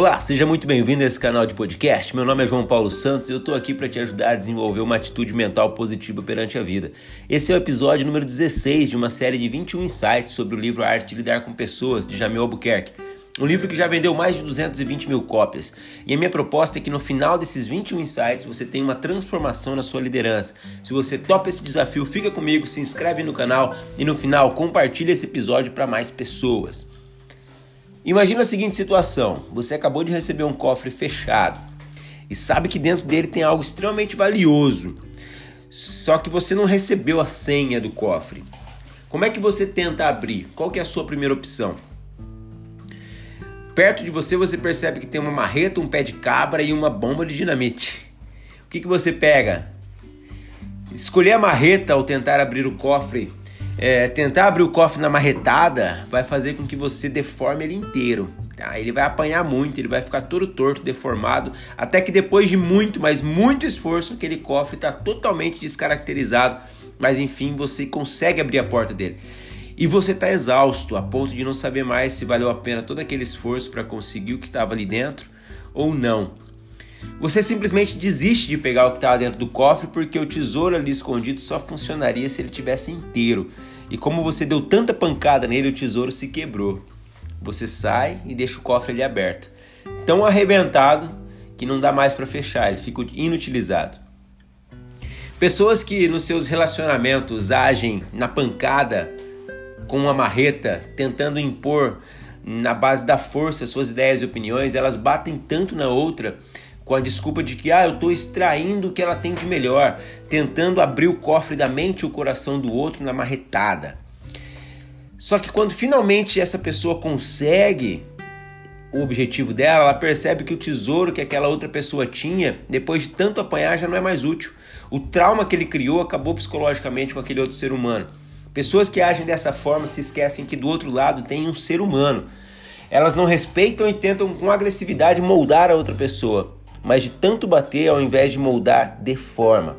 Olá, seja muito bem-vindo a esse canal de podcast. Meu nome é João Paulo Santos e eu estou aqui para te ajudar a desenvolver uma atitude mental positiva perante a vida. Esse é o episódio número 16 de uma série de 21 insights sobre o livro A Arte de Lidar com Pessoas, de Jamil Albuquerque. Um livro que já vendeu mais de 220 mil cópias. E a minha proposta é que no final desses 21 insights você tenha uma transformação na sua liderança. Se você topa esse desafio, fica comigo, se inscreve no canal e no final compartilha esse episódio para mais pessoas. Imagina a seguinte situação: você acabou de receber um cofre fechado e sabe que dentro dele tem algo extremamente valioso. Só que você não recebeu a senha do cofre. Como é que você tenta abrir? Qual que é a sua primeira opção? Perto de você você percebe que tem uma marreta, um pé de cabra e uma bomba de dinamite. O que, que você pega? Escolher a marreta ao tentar abrir o cofre é, tentar abrir o cofre na marretada vai fazer com que você deforme ele inteiro. Tá? Ele vai apanhar muito, ele vai ficar todo torto, deformado, até que depois de muito, mas muito esforço, aquele cofre está totalmente descaracterizado. Mas enfim, você consegue abrir a porta dele. E você está exausto, a ponto de não saber mais se valeu a pena todo aquele esforço para conseguir o que estava ali dentro ou não. Você simplesmente desiste de pegar o que estava dentro do cofre porque o tesouro ali escondido só funcionaria se ele tivesse inteiro. E como você deu tanta pancada nele, o tesouro se quebrou. Você sai e deixa o cofre ali aberto. Tão arrebentado que não dá mais para fechar, ele fica inutilizado. Pessoas que nos seus relacionamentos agem na pancada com uma marreta, tentando impor na base da força suas ideias e opiniões, elas batem tanto na outra com a desculpa de que ah, eu estou extraindo o que ela tem de melhor, tentando abrir o cofre da mente e o coração do outro na marretada. Só que quando finalmente essa pessoa consegue o objetivo dela, ela percebe que o tesouro que aquela outra pessoa tinha, depois de tanto apanhar, já não é mais útil. O trauma que ele criou acabou psicologicamente com aquele outro ser humano. Pessoas que agem dessa forma se esquecem que do outro lado tem um ser humano. Elas não respeitam e tentam com agressividade moldar a outra pessoa mas de tanto bater ao invés de moldar, deforma.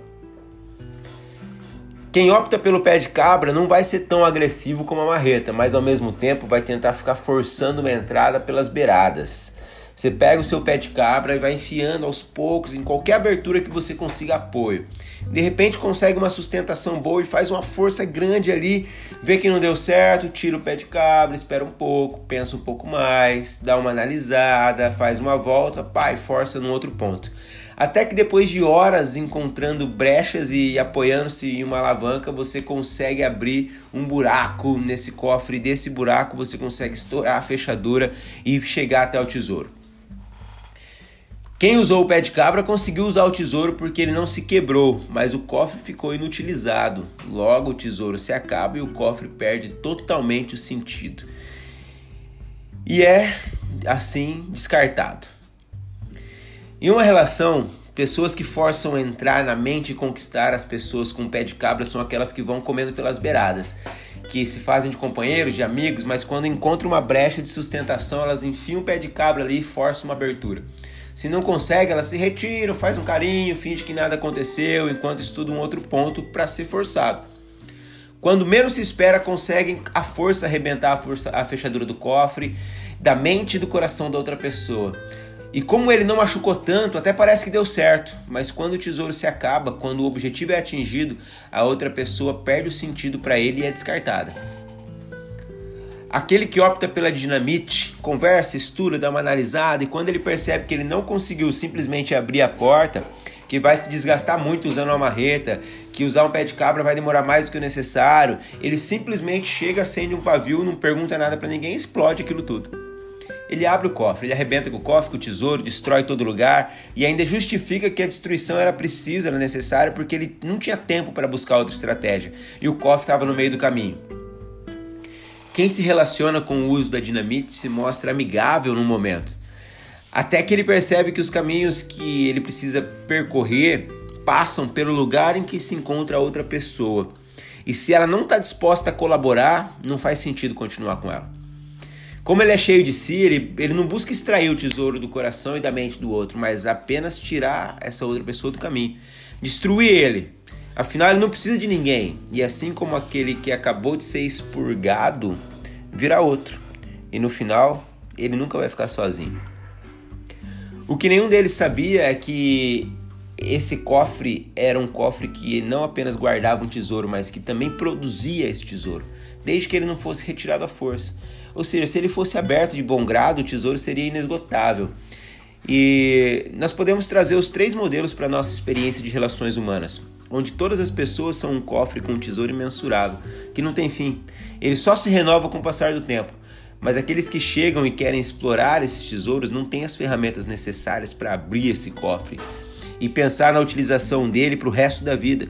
Quem opta pelo pé de cabra não vai ser tão agressivo como a marreta, mas ao mesmo tempo vai tentar ficar forçando uma entrada pelas beiradas. Você pega o seu pé de cabra e vai enfiando aos poucos em qualquer abertura que você consiga apoio. De repente consegue uma sustentação boa e faz uma força grande ali, vê que não deu certo, tira o pé de cabra, espera um pouco, pensa um pouco mais, dá uma analisada, faz uma volta, pai, força no outro ponto. Até que depois de horas encontrando brechas e apoiando-se em uma alavanca, você consegue abrir um buraco nesse cofre. Desse buraco você consegue estourar a fechadura e chegar até o tesouro. Quem usou o pé de cabra conseguiu usar o tesouro porque ele não se quebrou, mas o cofre ficou inutilizado. Logo, o tesouro se acaba e o cofre perde totalmente o sentido. E é assim descartado. Em uma relação, pessoas que forçam entrar na mente e conquistar as pessoas com o pé de cabra são aquelas que vão comendo pelas beiradas, que se fazem de companheiros, de amigos, mas quando encontram uma brecha de sustentação, elas enfiam o pé de cabra ali e forçam uma abertura. Se não consegue, ela se retira, faz um carinho, finge que nada aconteceu, enquanto estuda um outro ponto para ser forçado. Quando menos se espera, conseguem a força arrebentar a, força, a fechadura do cofre, da mente e do coração da outra pessoa. E como ele não machucou tanto, até parece que deu certo, mas quando o tesouro se acaba, quando o objetivo é atingido, a outra pessoa perde o sentido para ele e é descartada. Aquele que opta pela dinamite, conversa, estuda, dá uma analisada e quando ele percebe que ele não conseguiu simplesmente abrir a porta, que vai se desgastar muito usando uma marreta, que usar um pé de cabra vai demorar mais do que o necessário, ele simplesmente chega, acende um pavio, não pergunta nada para ninguém, explode aquilo tudo. Ele abre o cofre, ele arrebenta com o cofre, com o tesouro, destrói todo lugar e ainda justifica que a destruição era precisa, era necessária, porque ele não tinha tempo para buscar outra estratégia e o cofre estava no meio do caminho. Quem se relaciona com o uso da dinamite se mostra amigável no momento, até que ele percebe que os caminhos que ele precisa percorrer passam pelo lugar em que se encontra a outra pessoa. E se ela não está disposta a colaborar, não faz sentido continuar com ela. Como ele é cheio de si, ele, ele não busca extrair o tesouro do coração e da mente do outro, mas apenas tirar essa outra pessoa do caminho, destruir ele, Afinal, ele não precisa de ninguém. E assim como aquele que acabou de ser expurgado, virá outro. E no final, ele nunca vai ficar sozinho. O que nenhum deles sabia é que esse cofre era um cofre que não apenas guardava um tesouro, mas que também produzia esse tesouro, desde que ele não fosse retirado à força. Ou seja, se ele fosse aberto de bom grado, o tesouro seria inesgotável. E nós podemos trazer os três modelos para a nossa experiência de relações humanas, onde todas as pessoas são um cofre com um tesouro imensurável, que não tem fim. Ele só se renova com o passar do tempo. Mas aqueles que chegam e querem explorar esses tesouros não têm as ferramentas necessárias para abrir esse cofre e pensar na utilização dele para o resto da vida.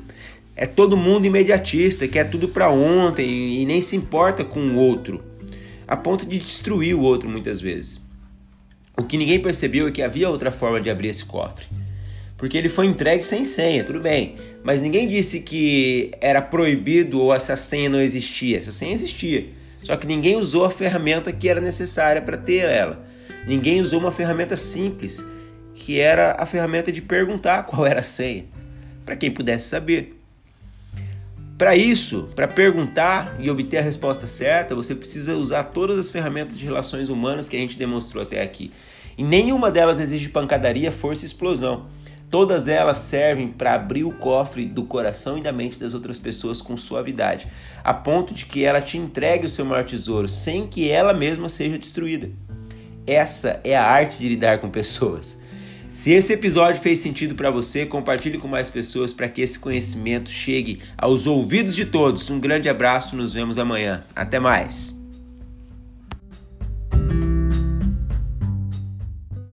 É todo mundo imediatista, quer tudo para ontem e nem se importa com o outro, a ponto de destruir o outro muitas vezes. O que ninguém percebeu é que havia outra forma de abrir esse cofre. Porque ele foi entregue sem senha, tudo bem. Mas ninguém disse que era proibido ou essa senha não existia. Essa senha existia. Só que ninguém usou a ferramenta que era necessária para ter ela. Ninguém usou uma ferramenta simples, que era a ferramenta de perguntar qual era a senha, para quem pudesse saber. Para isso, para perguntar e obter a resposta certa, você precisa usar todas as ferramentas de relações humanas que a gente demonstrou até aqui. E nenhuma delas exige pancadaria, força e explosão. Todas elas servem para abrir o cofre do coração e da mente das outras pessoas com suavidade, a ponto de que ela te entregue o seu maior tesouro sem que ela mesma seja destruída. Essa é a arte de lidar com pessoas. Se esse episódio fez sentido para você, compartilhe com mais pessoas para que esse conhecimento chegue aos ouvidos de todos. Um grande abraço, nos vemos amanhã. Até mais.